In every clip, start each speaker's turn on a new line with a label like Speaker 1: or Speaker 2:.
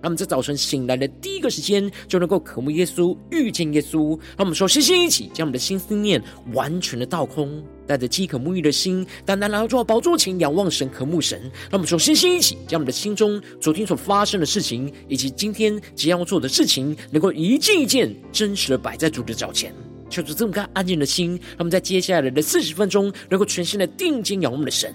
Speaker 1: 让我们在早晨醒来的第一个时间，就能够渴慕耶稣、遇见耶稣。让我们说，星星一起将我们的心思念完全的倒空，带着饥渴沐浴的心，单单来到主宝座前仰望神、渴慕神。让我们说，星星一起将我们的心中昨天所发生的事情，以及今天即将要做的事情，能够一件一件真实的摆在主的脚前。求主这么干安静的心，让我们在接下来的四十分钟，能够全心的定睛仰望我们的神。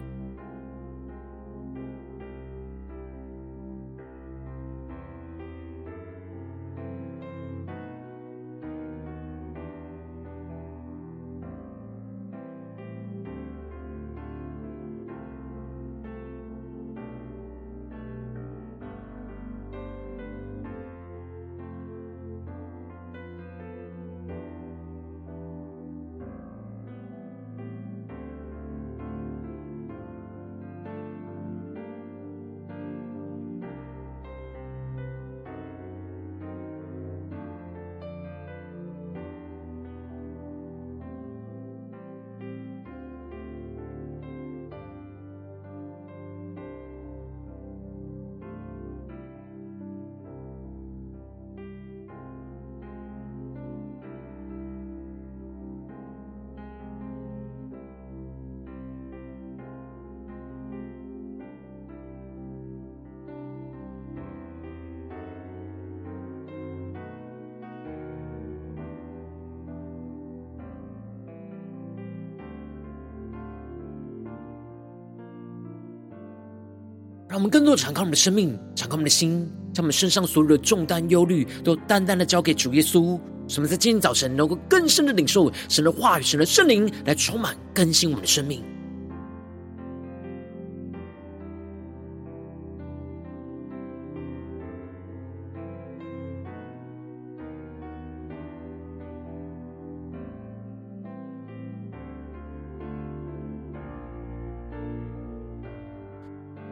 Speaker 1: 让我们更多的敞开我们的生命，敞开我们的心，将我们身上所有的重担、忧虑，都单单的交给主耶稣。使我们在今天早晨能够更深的领受神的话语、神的圣灵来充满更新我们的生命。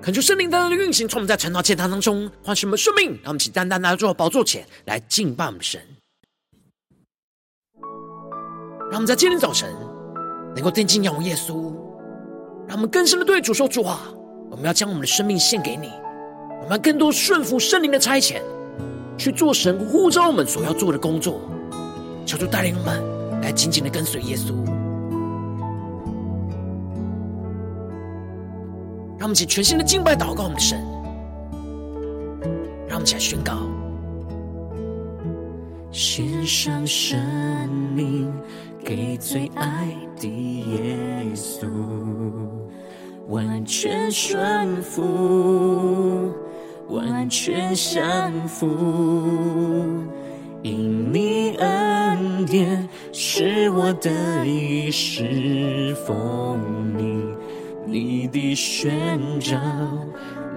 Speaker 1: 恳求圣灵的运行，从我们在晨祷祭坛当中唤醒我们生命，让我们起单单来到宝座前来敬拜我们神。让我们在今天早晨能够定睛仰望耶稣，让我们更深的对主说主啊，我们要将我们的生命献给你，我们要更多顺服圣灵的差遣，去做神呼召我们所要做的工作。求主带领我们来紧紧的跟随耶稣。让我们起全新的敬拜祷告我们的神，让我们起来宣告：
Speaker 2: 献上生命给最爱的耶稣，完全顺服，完全降服，因你恩典是我得以侍奉你。你的宣召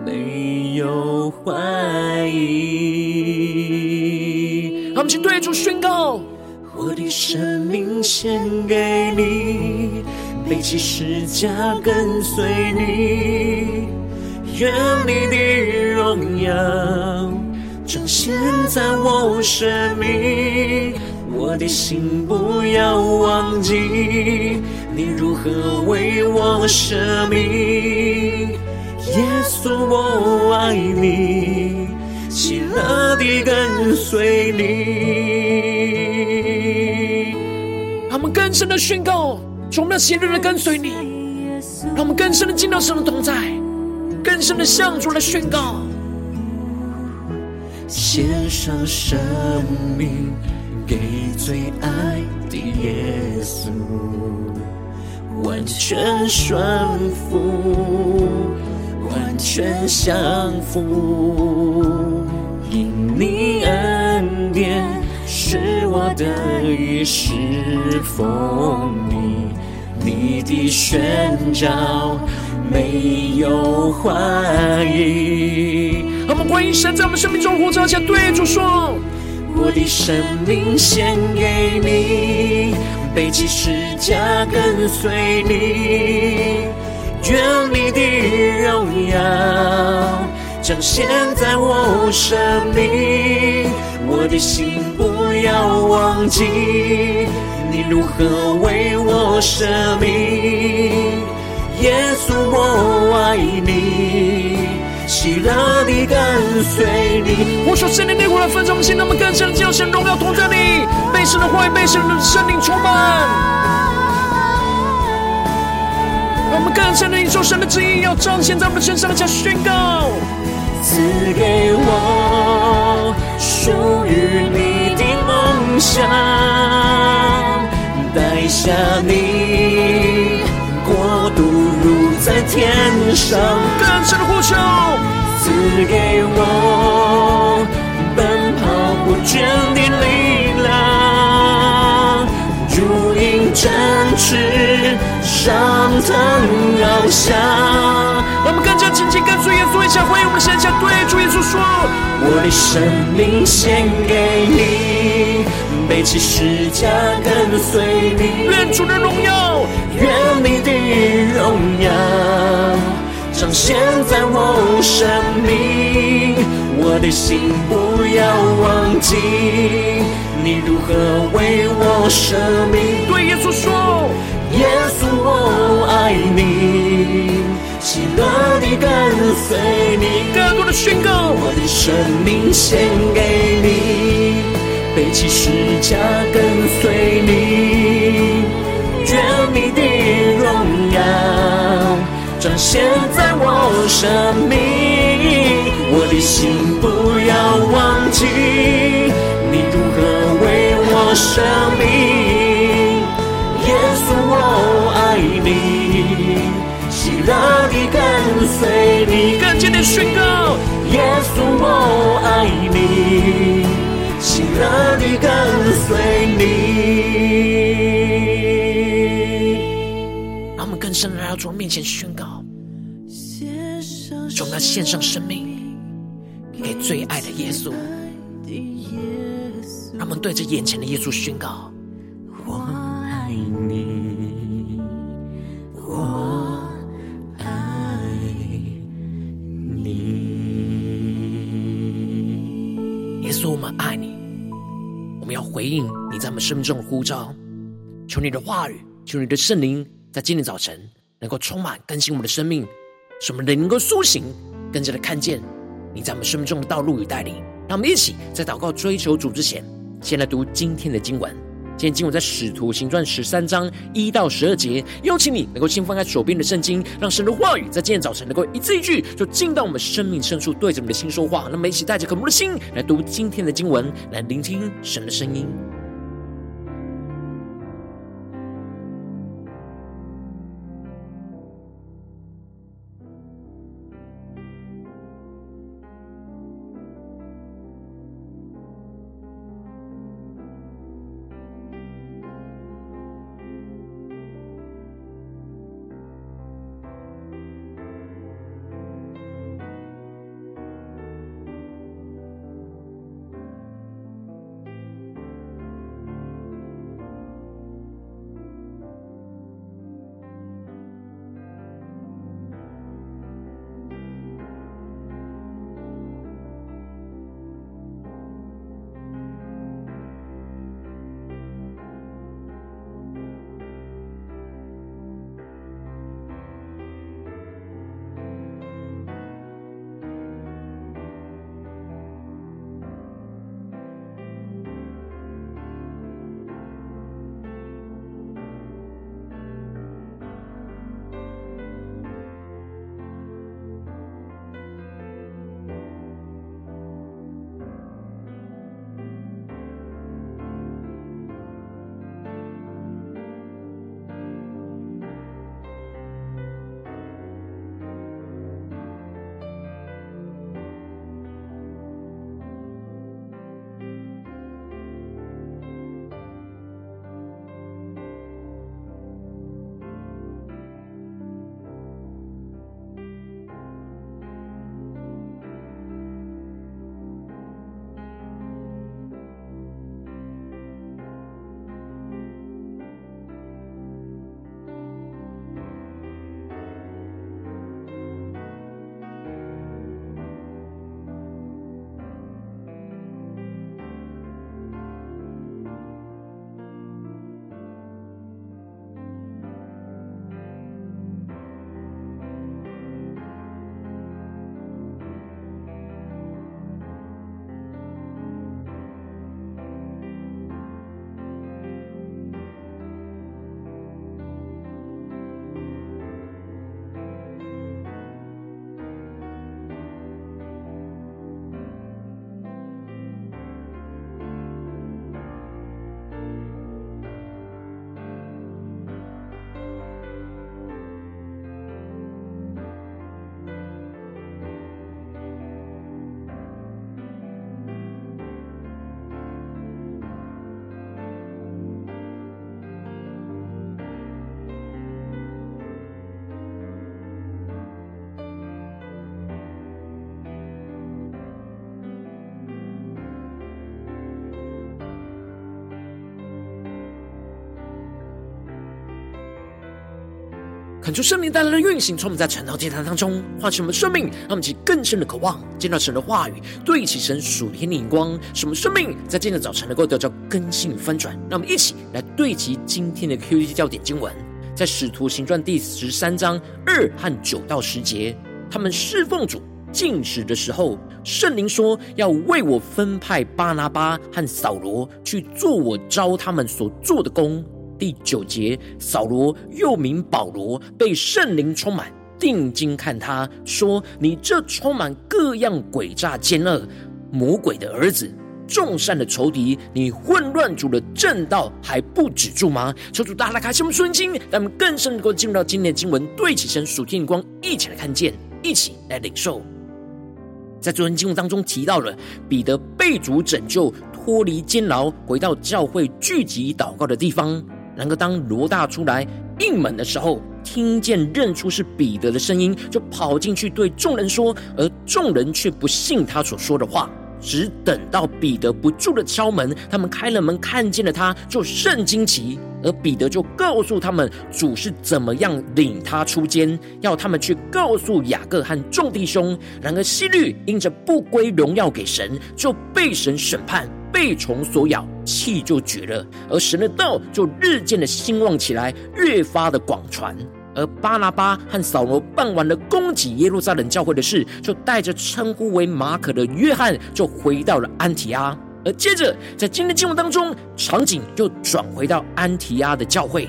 Speaker 2: 没有怀疑，
Speaker 1: 让我们去对主宣告：
Speaker 2: 我的生命献给你，背起十架跟随你，愿你的荣耀彰显在我生命，我的心不要忘记。你如何为我舍命？耶稣，我爱你，喜乐地跟随你。
Speaker 1: 让我们更深的宣告，从那喜乐的跟随你，让我们更深的进到神的同在，更深的向主来宣告，
Speaker 2: 献上生命给最爱的耶稣。完全顺服，完全降服，因你恩典是我得以侍奉你，你的宣召没有怀疑。
Speaker 1: 我们欢迎神在我们生命中呼召，且对主说：
Speaker 2: 我的生命献给你，背起十架跟随你，愿你的荣耀彰显在我生命，我的心不要忘记你如何为我舍命，耶稣我爱你。喜乐地跟随你。
Speaker 1: 我说圣灵烈火来焚烧我们心，让我们更深的将神荣耀同在你，被神的话语，被神的圣灵充满。让我们更深的领受神的旨意，要彰显在我们身上的，加宣告。
Speaker 2: 赐给我属于你的梦想，带下你国度如在天上。
Speaker 1: 更深的呼求。
Speaker 2: 赐给我奔跑不倦的力量，如鹰展翅上腾翱翔。
Speaker 1: 让我们更加紧紧跟随耶稣，一起回应我们的神，向对主耶稣说：
Speaker 2: 我的生命献给你，背起十架跟随你。
Speaker 1: 愿主的荣耀，
Speaker 2: 愿你的荣耀。彰显在我生命，我的心不要忘记你如何为我舍命。
Speaker 1: 对耶稣说，
Speaker 2: 耶稣我爱你，喜乐地跟随你。
Speaker 1: 更多的宣告，
Speaker 2: 我的生命献给你，背起十架跟随现。在我生命，我的心不要忘记你如何为我生命。耶稣，我爱你，喜乐地跟随你。
Speaker 1: 更坚定宣告，
Speaker 2: 耶稣，我爱你，喜乐地跟随你。
Speaker 1: 让我们更深的来到主面前宣告，主，我们要献上生命给最爱的耶稣。让我们对着眼前的耶稣宣告：
Speaker 2: 我爱你，我爱你。
Speaker 1: 耶稣，我们爱你，我们要回应你在我们生命中的呼召。求你的话语，求你的圣灵。在今天早晨，能够充满更新我们的生命，什么人能够苏醒，更加的看见你在我们生命中的道路与带领。让我们一起在祷告追求主之前，先来读今天的经文。今天经文在使徒行传十三章一到十二节。邀请你能够先翻开手边的圣经，让神的话语在今天早晨能够一字一句，就进到我们生命深处，对着我们的心说话。让我们一起带着渴慕的心来读今天的经文，来聆听神的声音。恳求圣灵带来的运行，从我们在晨祷祭坛当中唤醒我们生命，让我们起更深的渴望，见到神的话语，对齐神属天的眼光，使我们生命在今天早晨能够得到更新翻转。让我们一起来对齐今天的 QT 焦点经文，在使徒行传第十三章二和九到十节，他们侍奉主进食的时候，圣灵说要为我分派巴拿巴和扫罗去做我招他们所做的工。第九节，扫罗又名保罗，被圣灵充满，定睛看他说：“你这充满各样诡诈奸恶魔鬼的儿子，众善的仇敌，你混乱主的正道还不止住吗？”求主大大开启我们顺经，让我们更深能够进入到今天的经文，对起身属天光，一起来看见，一起来领受。在昨天经文当中提到了彼得被主拯救，脱离监牢，回到教会聚集祷告的地方。然而，当罗大出来应门的时候，听见认出是彼得的声音，就跑进去对众人说，而众人却不信他所说的话。只等到彼得不住的敲门，他们开了门，看见了他，就甚惊奇。而彼得就告诉他们，主是怎么样领他出监，要他们去告诉雅各和众弟兄。然而希律因着不归荣耀给神，就被神审判，被虫所咬，气就绝了。而神的道就日渐的兴旺起来，越发的广传。而巴拿巴和扫罗办完了攻击耶路撒冷教会的事，就带着称呼为马可的约翰，就回到了安提阿。而接着在今天经文当中，场景又转回到安提阿的教会，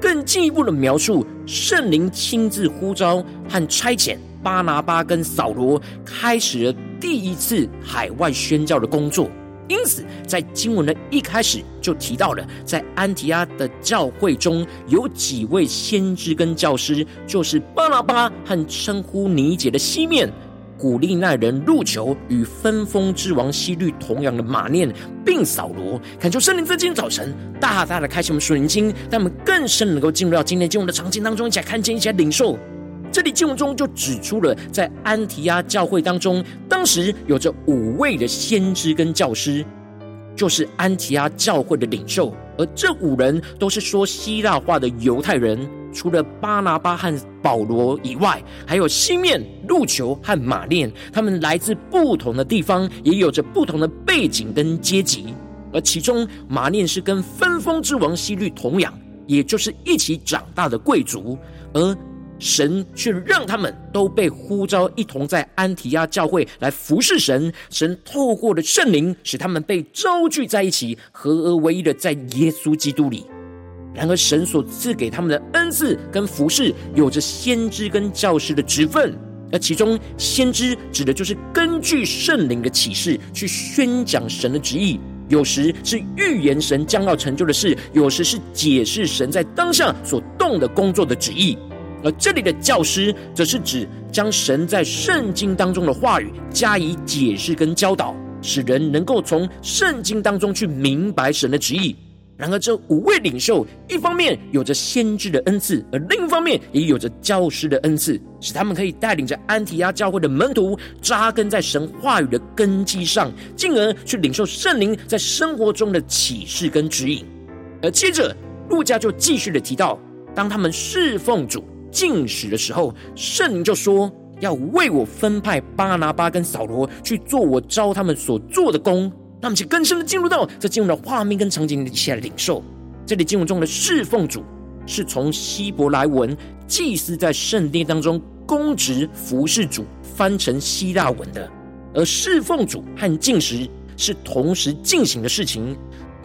Speaker 1: 更进一步的描述圣灵亲自呼召和差遣巴拿巴跟扫罗，开始了第一次海外宣教的工作。因此，在经文的一开始就提到了，在安提阿的教会中有几位先知跟教师，就是巴拿巴和称呼尼姐的西面、古利奈人路求与分封之王西律同样的马念，并扫罗。恳求圣灵在今天早晨大大的开启我们属灵经，让我们更深能够进入到今天经文的场景当中，一起来看见，一起来领受。这里经文中就指出了，在安提阿教会当中，当时有着五位的先知跟教师，就是安提阿教会的领袖。而这五人都是说希腊话的犹太人，除了巴拿巴和保罗以外，还有西面、路求和马念，他们来自不同的地方，也有着不同的背景跟阶级。而其中马念是跟分封之王希律同养，也就是一起长大的贵族，而神却让他们都被呼召，一同在安提阿教会来服侍神。神透过了圣灵，使他们被召聚在一起，合而为一的在耶稣基督里。然而，神所赐给他们的恩赐跟服侍，有着先知跟教师的职分。而其中，先知指的就是根据圣灵的启示去宣讲神的旨意，有时是预言神将要成就的事，有时是解释神在当下所动的工作的旨意。而这里的教师，则是指将神在圣经当中的话语加以解释跟教导，使人能够从圣经当中去明白神的旨意。然而，这五位领袖一方面有着先知的恩赐，而另一方面也有着教师的恩赐，使他们可以带领着安提阿教会的门徒扎根在神话语的根基上，进而去领受圣灵在生活中的启示跟指引。而接着，路加就继续的提到，当他们侍奉主。禁食的时候，圣灵就说要为我分派巴拿巴跟扫罗去做我招他们所做的工。那么，请更深的进入到这进入的画面跟场景里一起来领受。这里经文中的侍奉主，是从希伯来文祭司在圣殿当中公职服侍主翻成希腊文的，而侍奉主和禁食是同时进行的事情。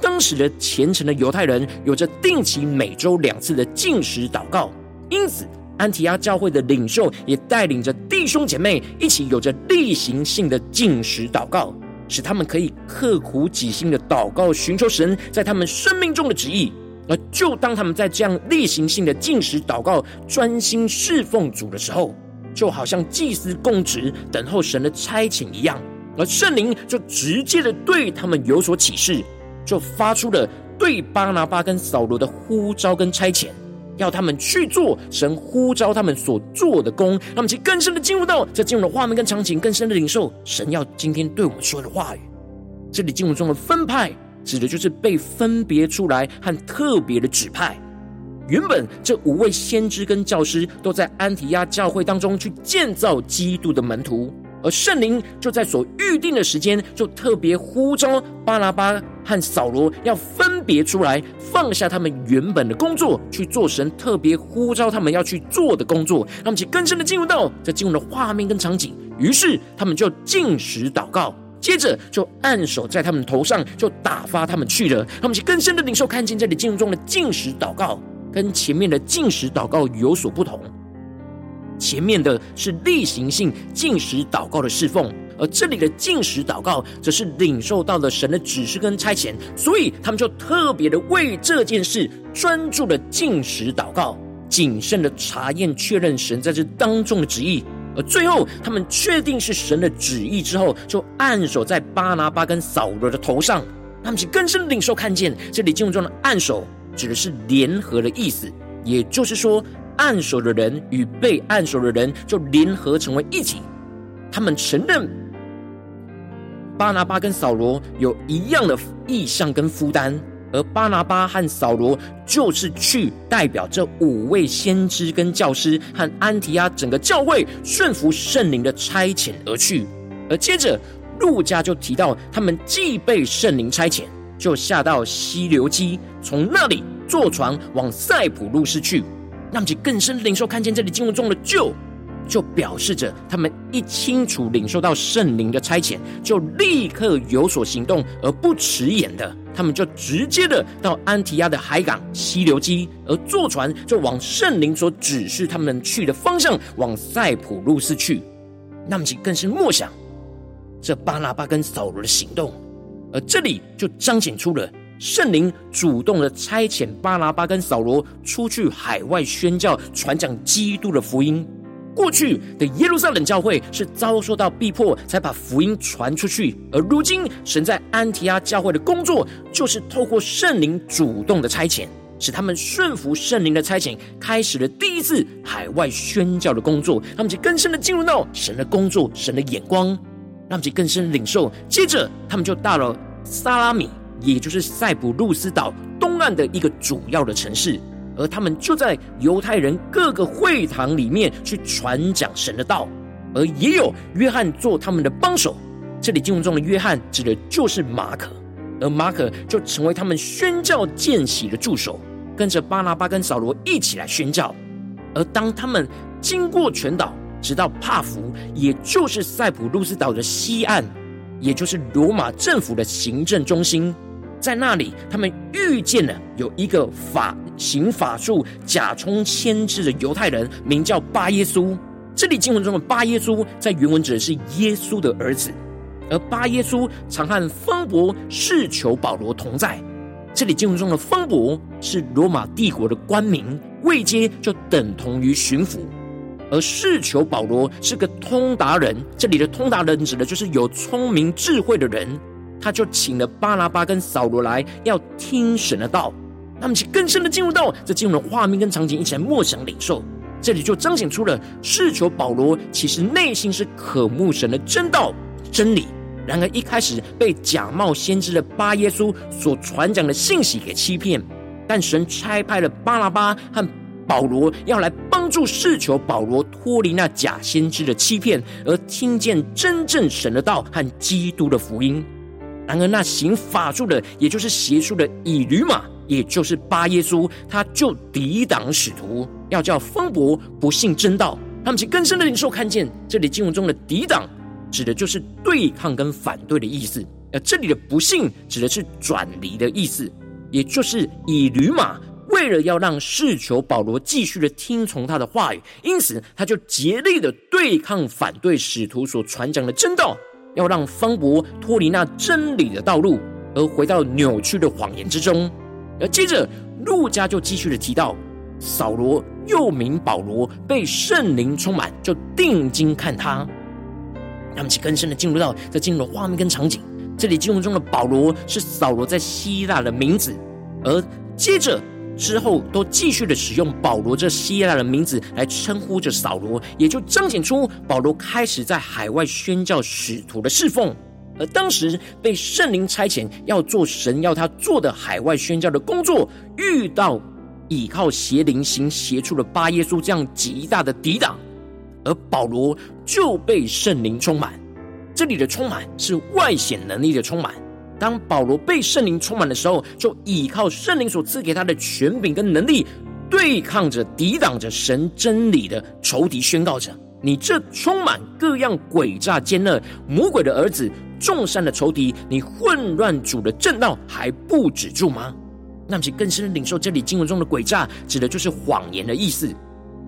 Speaker 1: 当时的虔诚的犹太人有着定期每周两次的禁食祷告。因此，安提阿教会的领袖也带领着弟兄姐妹一起有着例行性的禁食祷告，使他们可以刻苦己心的祷告，寻求神在他们生命中的旨意。而就当他们在这样例行性的进食祷告、专心侍奉主的时候，就好像祭司供职等候神的差遣一样，而圣灵就直接的对他们有所启示，就发出了对巴拿巴跟扫罗的呼召跟差遣。要他们去做神呼召他们所做的工，让我们去更深的进入到这进入的画面跟场景，更深的领受神要今天对我们说的话语。这里进入中的分派，指的就是被分别出来和特别的指派。原本这五位先知跟教师都在安提亚教会当中去建造基督的门徒，而圣灵就在所预定的时间，就特别呼召巴拉巴和扫罗要分别出来，放下他们原本的工作，去做神特别呼召他们要去做的工作。让我们更深的进入到这进入的画面跟场景，于是他们就进食祷告。接着就按手在他们头上，就打发他们去了。他们就更深的领受，看见这里经文中的进食祷告，跟前面的进食祷告有所不同。前面的是例行性禁食祷告的侍奉，而这里的禁食祷告，则是领受到了神的指示跟差遣，所以他们就特别的为这件事专注的禁食祷告，谨慎的查验确认神在这当中的旨意。而最后，他们确定是神的旨意之后，就按手在巴拿巴跟扫罗的头上。他们是更深领受看见，这里经文中的按手指的是联合的意思，也就是说，按手的人与被按手的人就联合成为一体。他们承认巴拿巴跟扫罗有一样的意向跟负担。而巴拿巴和扫罗就是去代表这五位先知跟教师和安提阿整个教会顺服圣灵的差遣而去。而接着路加就提到，他们既被圣灵差遣，就下到西流基，从那里坐船往塞浦路斯去。让其更深领受看见这里经文中的“就”，就表示着他们一清楚领受到圣灵的差遣，就立刻有所行动，而不迟延的。他们就直接的到安提亚的海港西流基，而坐船就往圣灵所指示他们去的方向，往塞浦路斯去。那么，其更是默想这巴拿巴跟扫罗的行动，而这里就彰显出了圣灵主动的差遣巴拿巴跟扫罗出去海外宣教、传讲基督的福音。过去的耶路撒冷教会是遭受到逼迫，才把福音传出去。而如今，神在安提阿教会的工作，就是透过圣灵主动的差遣，使他们顺服圣灵的差遣，开始了第一次海外宣教的工作。他们就更深的进入到神的工作、神的眼光，让他们更深领受。接着，他们就到了撒拉米，也就是塞浦路斯岛东岸的一个主要的城市。而他们就在犹太人各个会堂里面去传讲神的道，而也有约翰做他们的帮手。这里经文中的约翰指的就是马可，而马可就成为他们宣教见习的助手，跟着巴拿巴跟扫罗一起来宣教。而当他们经过全岛，直到帕福，也就是塞浦路斯岛的西岸，也就是罗马政府的行政中心。在那里，他们遇见了有一个法行法术、假充签诗的犹太人，名叫巴耶稣。这里经文中的巴耶稣，在原文指的是耶稣的儿子。而巴耶稣常和方伯侍求保罗同在。这里经文中的方伯是罗马帝国的官名，位阶就等同于巡抚。而侍求保罗是个通达人，这里的通达人指的就是有聪明智慧的人。他就请了巴拉巴跟扫罗来，要听神的道。他们去更深的进入到这进入的画面跟场景，一起来默想领受。这里就彰显出了世求保罗其实内心是渴慕神的真道真理。然而一开始被假冒先知的巴耶稣所传讲的信息给欺骗，但神差派了巴拉巴和保罗要来帮助世求保罗脱离那假先知的欺骗，而听见真正神的道和基督的福音。然而，那行法术的，也就是邪术的以驴马，也就是巴耶稣，他就抵挡使徒，要叫风伯不信真道。他们其更深的领受看见，这里经文中的抵挡，指的就是对抗跟反对的意思；而这里的不信，指的是转离的意思。也就是以驴马为了要让侍求保罗继续的听从他的话语，因此他就竭力的对抗反对使徒所传讲的真道。要让方伯脱离那真理的道路，而回到扭曲的谎言之中。而接着，陆家就继续的提到，扫罗又名保罗，被圣灵充满，就定睛看他。他们就更深的进入到这进入的画面跟场景。这里经文中的保罗是扫罗在希腊的名字，而接着。之后都继续的使用保罗这希腊的名字来称呼着扫罗，也就彰显出保罗开始在海外宣教使徒的侍奉。而当时被圣灵差遣要做神要他做的海外宣教的工作，遇到倚靠邪灵行邪术的巴耶稣这样极大的抵挡，而保罗就被圣灵充满。这里的充满是外显能力的充满。当保罗被圣灵充满的时候，就倚靠圣灵所赐给他的权柄跟能力，对抗着、抵挡着神真理的仇敌，宣告着：你这充满各样诡诈奸恶魔鬼的儿子，众善的仇敌，你混乱主的正道还不止住吗？那么，其更深的领受这里经文中的诡诈，指的就是谎言的意思。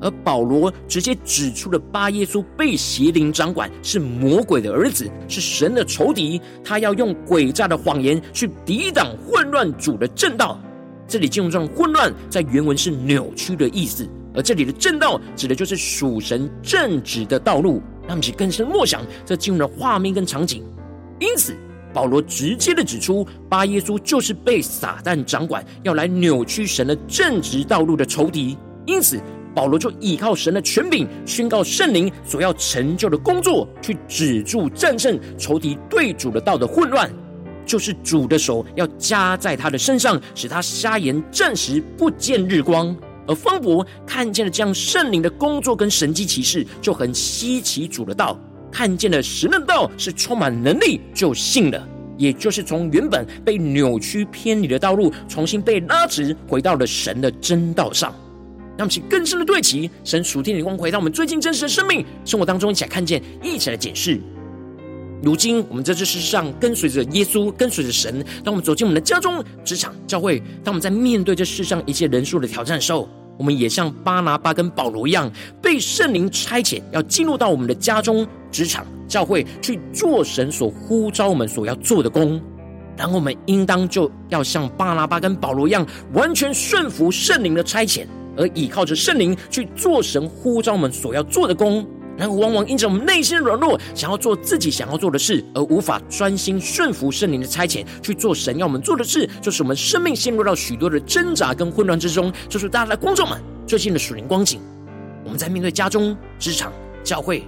Speaker 1: 而保罗直接指出了巴耶稣被邪灵掌管，是魔鬼的儿子，是神的仇敌。他要用诡诈的谎言去抵挡混乱主的正道。这里进入这种混乱在原文是扭曲的意思，而这里的正道指的就是属神正直的道路。那么，其更深默想这进入的画面跟场景。因此，保罗直接的指出，巴耶稣就是被撒旦掌管，要来扭曲神的正直道路的仇敌。因此，保罗就依靠神的权柄，宣告圣灵所要成就的工作，去止住战胜仇敌对主的道的混乱，就是主的手要加在他的身上，使他瞎眼暂时不见日光。而方伯看见了这样圣灵的工作跟神迹奇事，就很稀奇主的道。看见了神的道是充满能力，就信了，也就是从原本被扭曲偏离的道路，重新被拉直，回到了神的真道上。让我们更深的对齐神属天的光，回到我们最近真实的生命生活当中，一起来看见，一起来检视。如今我们在这世上跟随着耶稣，跟随着神。当我们走进我们的家中、职场、教会，当我们在面对这世上一切人数的挑战的时候，我们也像巴拿巴跟保罗一样，被圣灵差遣，要进入到我们的家中、职场、教会去做神所呼召我们所要做的工。然后我们应当就要像巴拿巴跟保罗一样，完全顺服圣灵的差遣，而依靠着圣灵去做神呼召我们所要做的工。然后往往因着我们内心的软弱，想要做自己想要做的事，而无法专心顺服圣灵的差遣去做神要我们做的事，就是我们生命陷入到许多的挣扎跟混乱之中。就是大家的观众们最近的属灵光景，我们在面对家中、职场、教会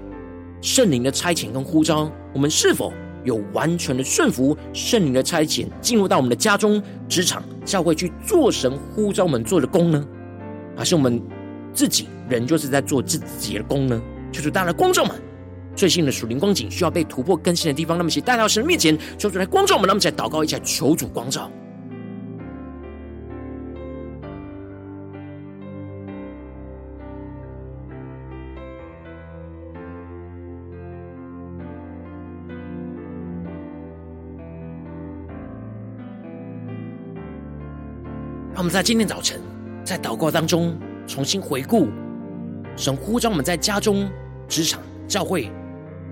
Speaker 1: 圣灵的差遣跟呼召，我们是否有完全的顺服圣灵的差遣，进入到我们的家中、职场、教会去做神呼召我们做的工呢？还是我们自己人就是在做自己的工呢？求主，大家的光照们，最新的属灵光景需要被突破更新的地方，那么请带到神面前，求主来光照我们，那么一起来祷告，一下求主光照。让我们在今天早晨，在祷告当中重新回顾。神呼召我们在家中、职场、教会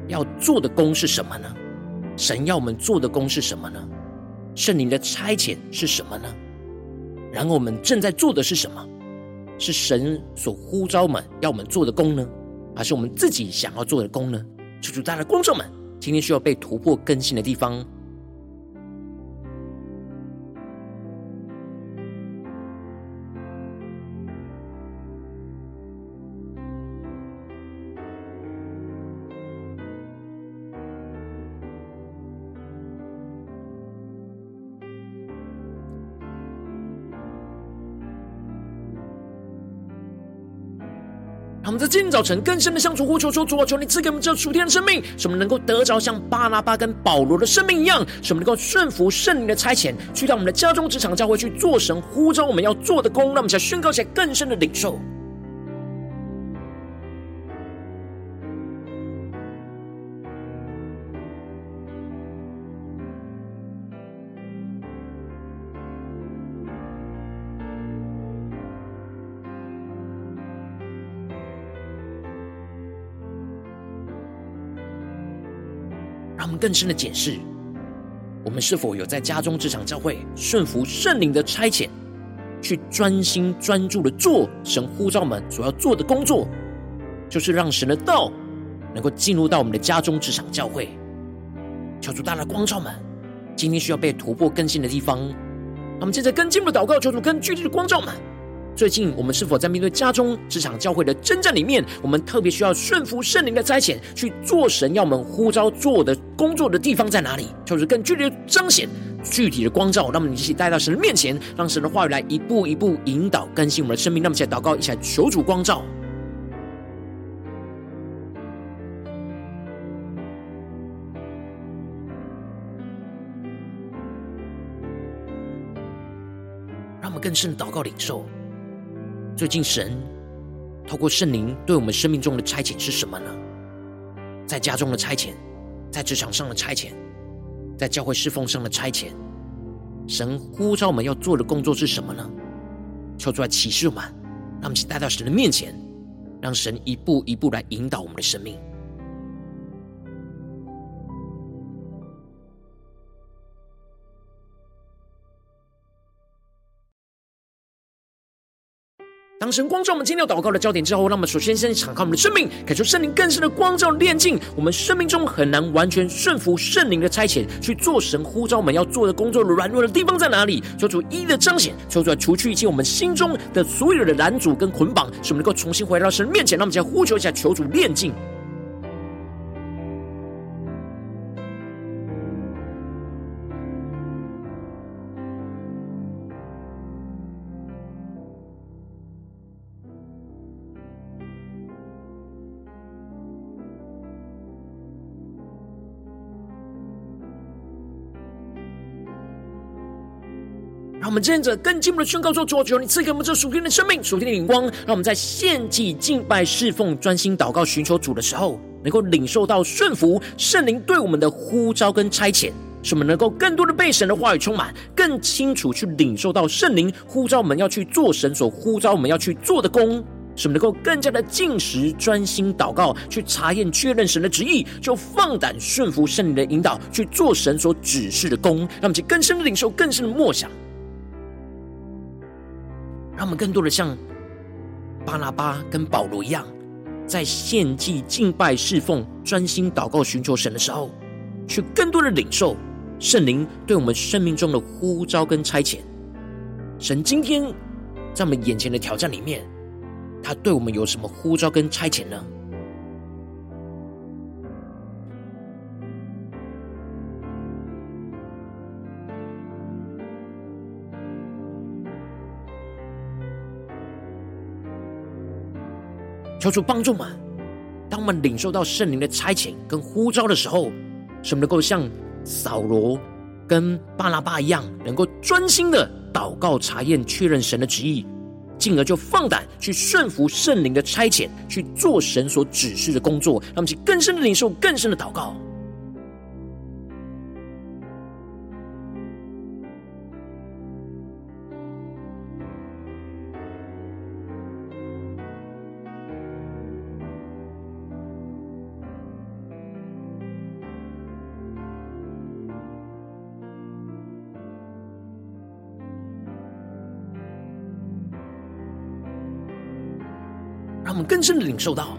Speaker 1: 要做的工是什么呢？神要我们做的工是什么呢？圣灵的差遣是什么呢？然后我们正在做的是什么？是神所呼召我们要我们做的工呢？还是我们自己想要做的工呢？求主，大家的观众们，今天需要被突破更新的地方。他们在今天早晨更深的向主呼求说：主啊，求你赐给我们这属天的生命，使我们能够得着像巴拉巴跟保罗的生命一样，使我们能够顺服圣灵的差遣，去到我们的家中、职场、教会去做神呼召我们要做的工。让我们想宣告起来更深的领受。更深的检视，我们是否有在家中、职场、教会顺服圣灵的差遣，去专心专注的做神呼召们所要做的工作，就是让神的道能够进入到我们的家中、职场、教会。求主大大光照们，今天需要被突破更新的地方。我们接着跟进步的祷告，求主更具体的光照们。最近我们是否在面对家中、职场、教会的征战里面，我们特别需要顺服圣灵的差遣，去做神要我们呼召做的工作的地方在哪里？就是更具体的彰显、具体的光照，让我们一起带到神的面前，让神的话语来一步一步引导更新我们的生命。那么，一起来祷告，一起来求主光照。让我们更深祷告领受。最近神透过圣灵对我们生命中的差遣是什么呢？在家中的差遣。在职场上的差遣，在教会侍奉上的差遣，神呼召我们要做的工作是什么呢？求出来启示我们，让我们带到神的面前，让神一步一步来引导我们的生命。当神光照我们今天祷告的焦点之后，让我们首先先敞开我们的生命，感受圣灵更深的光照炼净我们生命中很难完全顺服圣灵的差遣去做神呼召我们要做的工作的软弱的地方在哪里？求主一一的彰显，求主来除去一切我们心中的所有的拦阻跟捆绑，使我们能够重新回到神面前。让我们先呼求一下，求主炼净。让我们接着更进一步的宣告说：主啊，求你赐给我们这属天的生命、属天的眼光，让我们在献祭、敬拜、侍奉、专心祷告、寻求主的时候，能够领受到顺服圣灵对我们的呼召跟差遣，使我们能够更多的被神的话语充满，更清楚去领受到圣灵呼召我们要去做神所呼召我们要去做的工，使我们能够更加的进食、专心祷告，去查验确认神的旨意，就放胆顺服圣灵的引导，去做神所指示的工，让我们去更深的领受、更深的默想。让我们更多的像巴拉巴跟保罗一样，在献祭、敬拜、侍奉、专心祷告、寻求神的时候，去更多的领受圣灵对我们生命中的呼召跟差遣。神今天在我们眼前的挑战里面，他对我们有什么呼召跟差遣呢？求主帮助嘛，当我们领受到圣灵的差遣跟呼召的时候，是能够像扫罗跟巴拉巴一样，能够专心的祷告、查验、确认神的旨意，进而就放胆去顺服圣灵的差遣，去做神所指示的工作，让我们去更深的领受、更深的祷告。更深的领受到，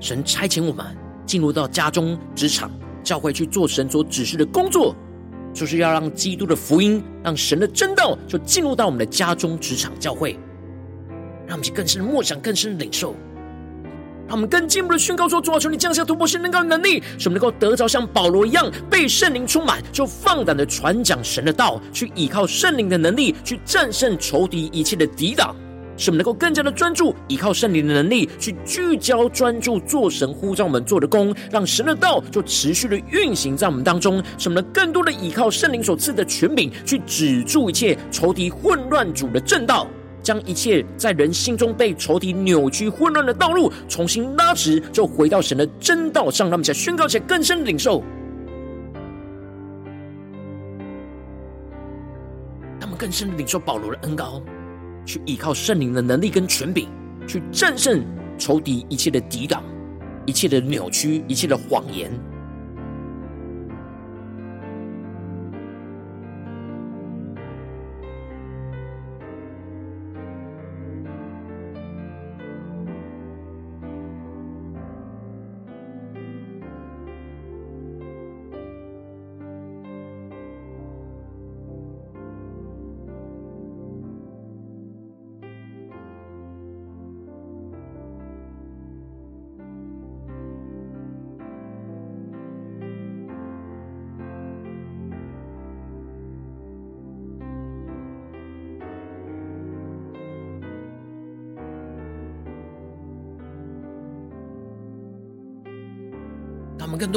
Speaker 1: 神差遣我们进入到家中、职场、教会去做神所指示的工作，就是要让基督的福音、让神的真道就进入到我们的家中、职场、教会，让我们去更深的默想、更深的领受，让我们更进一步的宣告说：主啊，求你降下突破性、能高的能力，使我们能够得着像保罗一样被圣灵充满，就放胆的传讲神的道，去依靠圣灵的能力，去战胜仇敌一切的抵挡。使我们能够更加的专注，依靠圣灵的能力，去聚焦专注做神呼召我们做的工，让神的道就持续的运行在我们当中。使我们能更多的依靠圣灵所赐的权柄，去止住一切仇敌混乱主的正道，将一切在人心中被仇敌扭曲混乱的道路重新拉直，就回到神的真道上。让我们想宣告起来，更深的领受，他们更深的领受保罗的恩膏。去依靠圣灵的能力跟权柄，去战胜仇敌一切的抵挡，一切的扭曲，一切的谎言。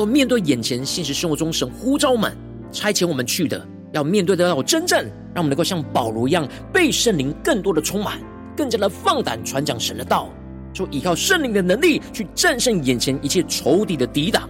Speaker 1: 面对眼前现实生活中神呼召们、差遣我们去的，要面对的要真正，让我们能够像保罗一样被圣灵更多的充满，更加的放胆传讲神的道，就依靠圣灵的能力去战胜眼前一切仇敌的抵挡。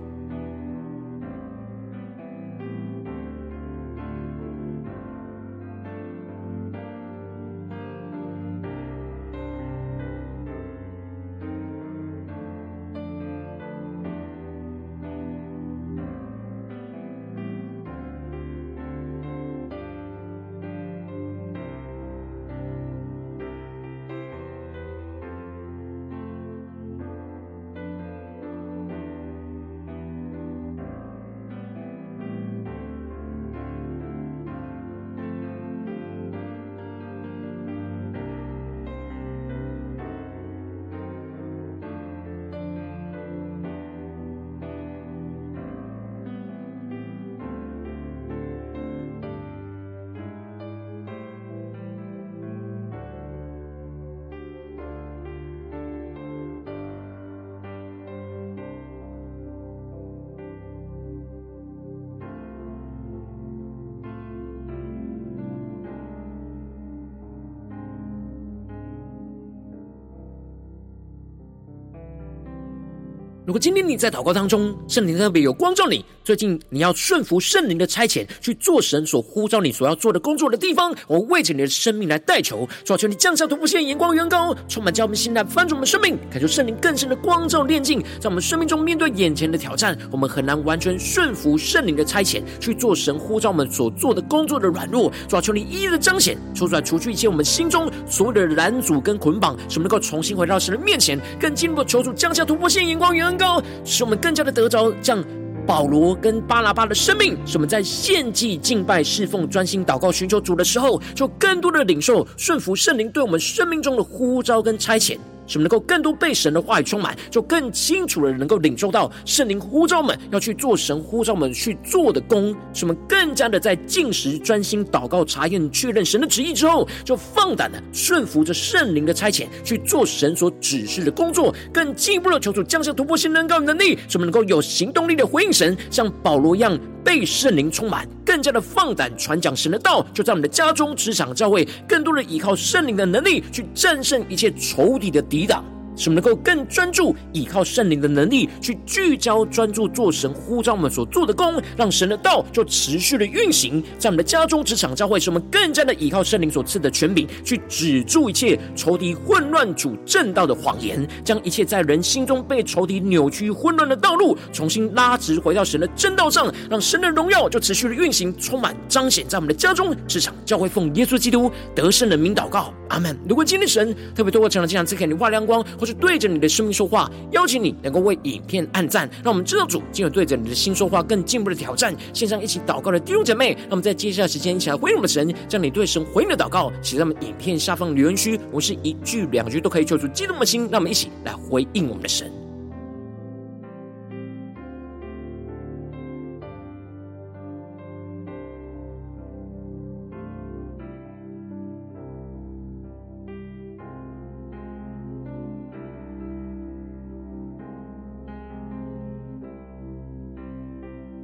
Speaker 1: 今天你在祷告当中，圣灵特别有光照你，最近你要顺服圣灵的差遣，去做神所呼召你所要做的工作的地方，我为着你的生命来代求，主啊，求你降下突破线，眼光远高，充满叫我们心来翻转我们生命，感受圣灵更深的光照炼净，在我们生命中面对眼前的挑战，我们很难完全顺服圣灵的差遣，去做神呼召我们所做的工作的软弱，主啊，求你一一的彰显，说出来，除去一切我们心中所有的拦阻跟捆绑，使我们能够重新回到神的面前，更进一步求主降下突破线，眼光远高，使我们更加的得着像保罗跟巴拉巴的生命，使我们在献祭、敬拜、侍奉、专心祷告、寻求主的时候，就更多的领受顺服圣灵对我们生命中的呼召跟差遣。使我们能够更多被神的话语充满，就更清楚的能够领受到圣灵呼召们要去做神呼召们去做的工。使我们更加的在静时专心祷告、查验、确认神的旨意之后，就放胆的顺服着圣灵的差遣去做神所指示的工作。更进一步的求主降下突破性能高能力，使我们能够有行动力的回应神，像保罗一样被圣灵充满，更加的放胆传讲神的道。就在我们的家中、职场、教会，更多的依靠圣灵的能力去战胜一切仇敌的敌。抵挡，使我们能够更专注，依靠圣灵的能力去聚焦、专注做神呼召我们所做的工，让神的道就持续的运行在我们的家中、职场、教会，使我们更加的依靠圣灵所赐的权柄，去止住一切仇敌混乱主正道的谎言，将一切在人心中被仇敌扭曲、混乱的道路，重新拉直，回到神的正道上，让神的荣耀就持续的运行，充满彰显在我们的家中、职场、教会，奉耶稣基督得胜的名祷告，阿门。如果今天神特别透过这样的这样赐给你亮光，或是对着你的生命说话，邀请你能够为影片按赞，让我们知道主今日对着你的心说话，更进一步的挑战。线上一起祷告的弟兄姐妹，那么在接下来时间一起来回应我们的神，将你对神回应的祷告写在我们影片下方留言区，我是一句两句都可以救出激动的心，让我们一起来回应我们的神。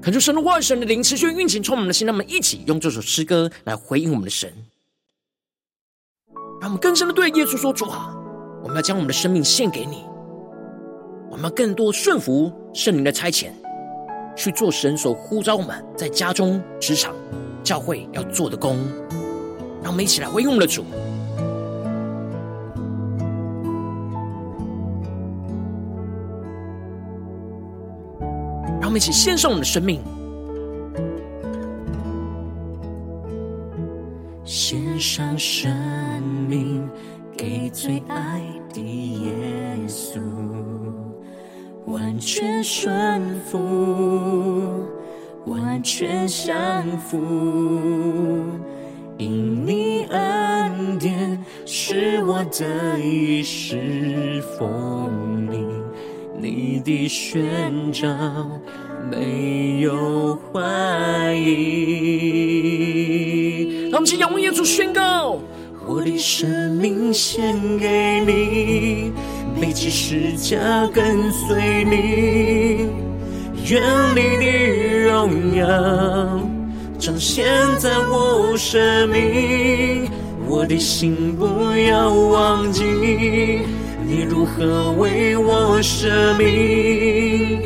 Speaker 1: 恳求神的话语、神的灵持续运行，充满我们的心。让我们一起用这首诗歌来回应我们的神，让我们更深的对耶稣说：“主啊，我们要将我们的生命献给你，我们要更多顺服圣灵的差遣，去做神所呼召我们在家中、职场、教会要做的工。”让我们一起来回应我们的主。让我们一起献上我们的生命，
Speaker 2: 献上生命给最爱的耶稣，完全顺服，完全降服。因你恩典使我得以侍奉你，你的宣召没有怀疑。
Speaker 1: 让我们请仰望耶稣宣告：
Speaker 2: 我的生命献给你，背起十架跟随你，愿你的荣耀。彰显在我生命，我的心不要忘记你如何为我舍命。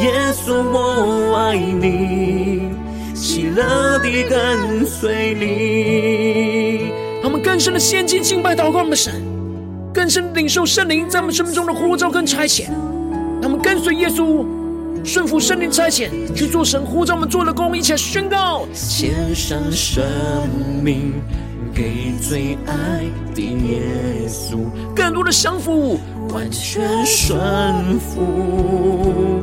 Speaker 2: 耶稣，我爱你，喜乐地跟随你。
Speaker 1: 他们更深的献祭、敬拜、祷告我们的神，更深领受圣灵在我们生命中的呼召跟差遣。他们跟随耶稣。顺服圣灵差遣，去做神呼召我们做的工，一起来宣告：
Speaker 2: 献上生命给最爱的耶稣，
Speaker 1: 更多的降服，
Speaker 2: 完全顺服，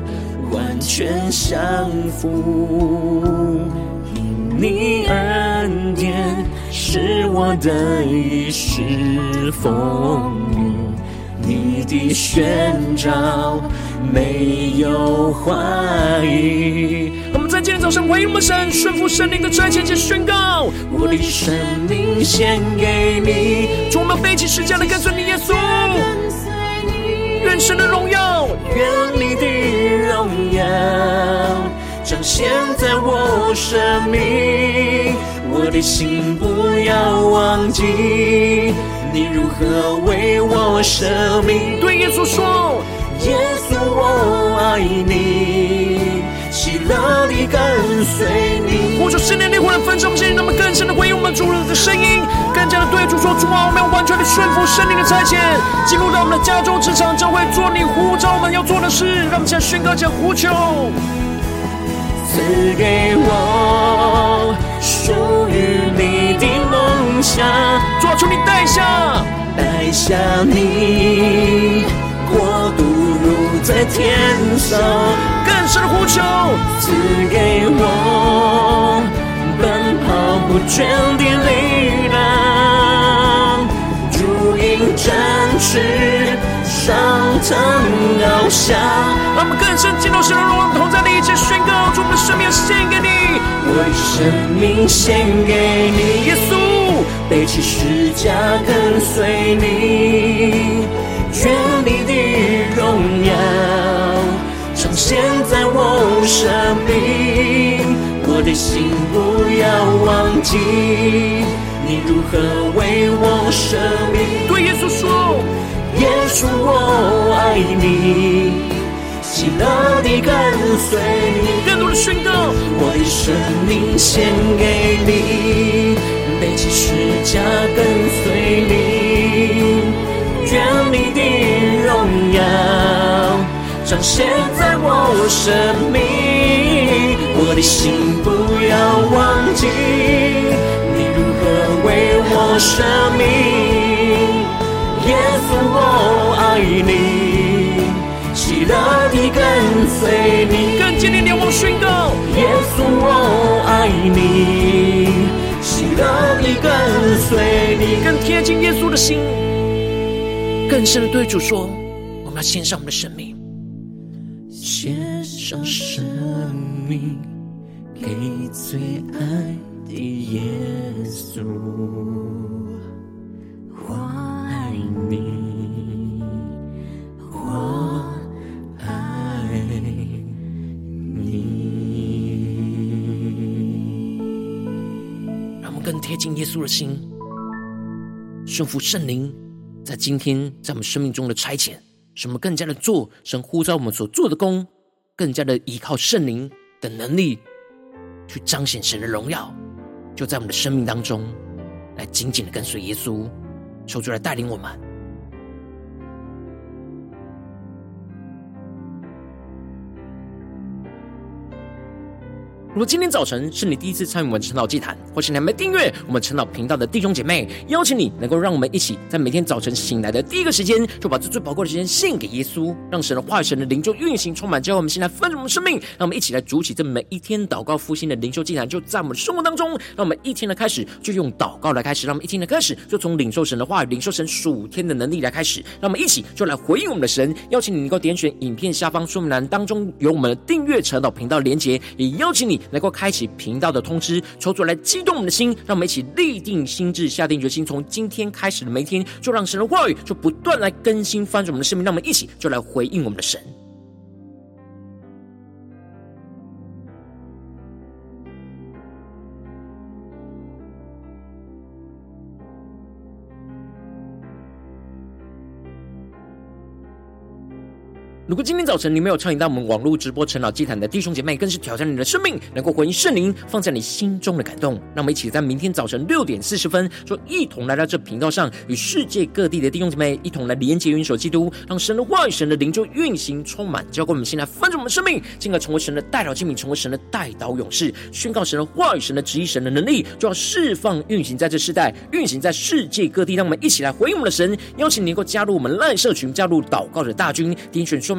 Speaker 2: 完全降服。因你恩典使我的一世风雨，你的宣召。没有怀疑。
Speaker 1: 今天早上回应我们神，顺服圣灵的差遣，且宣告：
Speaker 2: 我的生命献给你，
Speaker 1: 主，我们背起十架来跟随你，耶稣。愿神的荣耀，
Speaker 2: 愿你的荣耀彰显在我生命。我的心不要忘记，你如何为我舍命。
Speaker 1: 对耶稣说。
Speaker 2: 耶稣，我爱你，喜乐地跟随你。
Speaker 1: 呼求圣灵烈火的分身，我们现在那么更深的回应我们主人的声音，更加的对主说：主啊，我们要完全的顺服圣灵的差遣，进入到我们的家中、职场、教会，做你呼召我们要做的事。让我们现在宣告，这样呼求，
Speaker 2: 赐给我属于你的梦想，
Speaker 1: 主啊，求你带下，
Speaker 2: 带下你国度。在天上，
Speaker 1: 更深的呼求，
Speaker 2: 赐给我奔跑不倦的力量，如鹰展翅，上腾翱翔。
Speaker 1: 让我们更深进入神的荣耀同在的一切宣告，主，我们的生命献给你，
Speaker 2: 我的生命献给你，
Speaker 1: 耶稣，
Speaker 2: 背起十架跟随你，愿你的。荣耀现在我生命，我的心不要忘记你如何为我舍命。
Speaker 1: 对耶稣说，
Speaker 2: 耶稣我爱你，喜乐地跟随你。
Speaker 1: 更多的宣告，
Speaker 2: 我的生命献给你，背起十架跟随你。愿你的荣耀彰显在我生命，我的心不要忘记你如何为我生命。耶稣，我爱你，喜乐地跟随你。
Speaker 1: 更坚定地往宣告，
Speaker 2: 耶稣，我爱你，喜乐地跟随你。
Speaker 1: 更贴近耶稣的心。更深的对主说：“我们要献上我们的生命，
Speaker 2: 献上生命给最爱的耶稣。我爱你，我爱你。”
Speaker 1: 让我们更贴近耶稣的心，顺服圣灵。在今天，在我们生命中的差遣，什么更加的做神呼召我们所做的功，更加的依靠圣灵的能力，去彰显神的荣耀，就在我们的生命当中，来紧紧的跟随耶稣，求主来带领我们。如果今天早晨是你第一次参与我们晨祷祭坛，或是你还没订阅我们晨祷频道的弟兄姐妹，邀请你能够让我们一起在每天早晨醒来的第一个时间，就把这最宝贵的时间献给耶稣，让神的话语、神的灵就运行充满，教会我们现在丰盛的生命。让我们一起来筑起这每一天祷告复兴的灵修祭坛，就在我们的生活当中。让我们一天的开始就用祷告来开始，让我们一天的开始就从领受神的话语、领受神属天的能力来开始。让我们一起就来回应我们的神。邀请你能够点选影片下方说明栏当中有我们的订阅晨祷频道连结，也邀请你。能够开启频道的通知，抽出来激动我们的心，让我们一起立定心智，下定决心，从今天开始的每一天，就让神的话语就不断来更新翻转我们的生命，让我们一起就来回应我们的神。如果今天早晨你没有参与到我们网络直播陈老祭坛的弟兄姐妹，更是挑战你的生命，能够回应圣灵放在你心中的感动。让我们一起在明天早晨六点四十分，就一同来到这频道上，与世界各地的弟兄姐妹一同来连接、元首基督，让神的话语、神的灵就运行充满，交给我们现在翻转我们生命，进而成为神的代祷器皿，成为神的代祷勇士，宣告神的话语、神的旨意、神的能力，就要释放运行在这世代，运行在世界各地。让我们一起来回应我们的神，邀请你能够加入我们 LINE 社群，加入祷告的大军，点选说。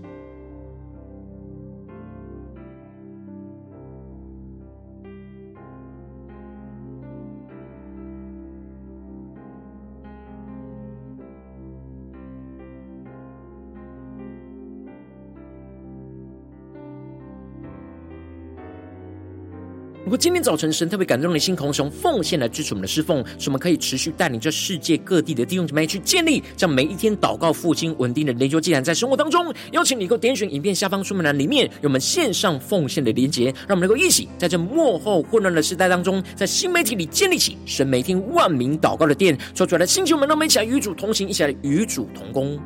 Speaker 1: 果今天早晨神特别感动你的心，同时用奉献来支持我们的侍奉，使我们可以持续带领这世界各地的弟兄姊妹去建立这样每一天祷告复兴稳定的灵修祭坛，在生活当中，邀请你能够点选影片下方说明栏里面有我们线上奉献的连结，让我们能够一起在这幕后混乱的时代当中，在新媒体里建立起神每天万名祷告的殿，说出来的星球们，让我们一起来与主同行，一起来与主同工。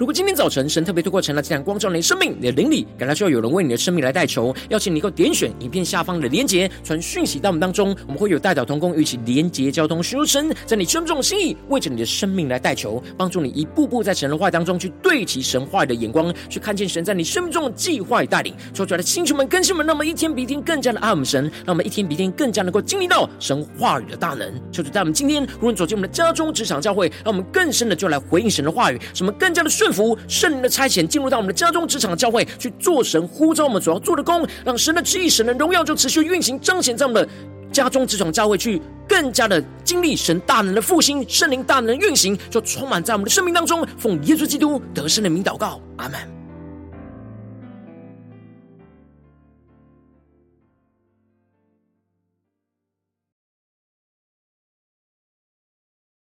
Speaker 1: 如果今天早晨神特别透过晨祷祭坛光照你的生命，你的灵里感到需要有人为你的生命来代求，邀请你能。够点选影片下方的连结，传讯息到我们当中，我们会有代表同工与其连结交通，寻求神在你生命中的心意，为着你的生命来代求，帮助你一步步在神的话语当中去对齐神话语的眼光，去看见神在你生命中的计划与带领。说出来的星球们、更新们，让我们一天比一天更加的爱我们神，让我们一天比一天更加能。够经历到神话语的大能。求主在我们今天，无论走进我们的家中、职场、教会，让我们更深的就来回应神的话语，什么更加的顺。福圣灵的差遣进入到我们的家中、职场、教会，去做神呼召我们所要做的工，让神的旨意、神的荣耀就持续运行彰显在我们的家中、职场、教会，去更加的经历神大能的复兴、圣灵大能的运行，就充满在我们的生命当中。奉耶稣基督得胜的名祷告，阿门。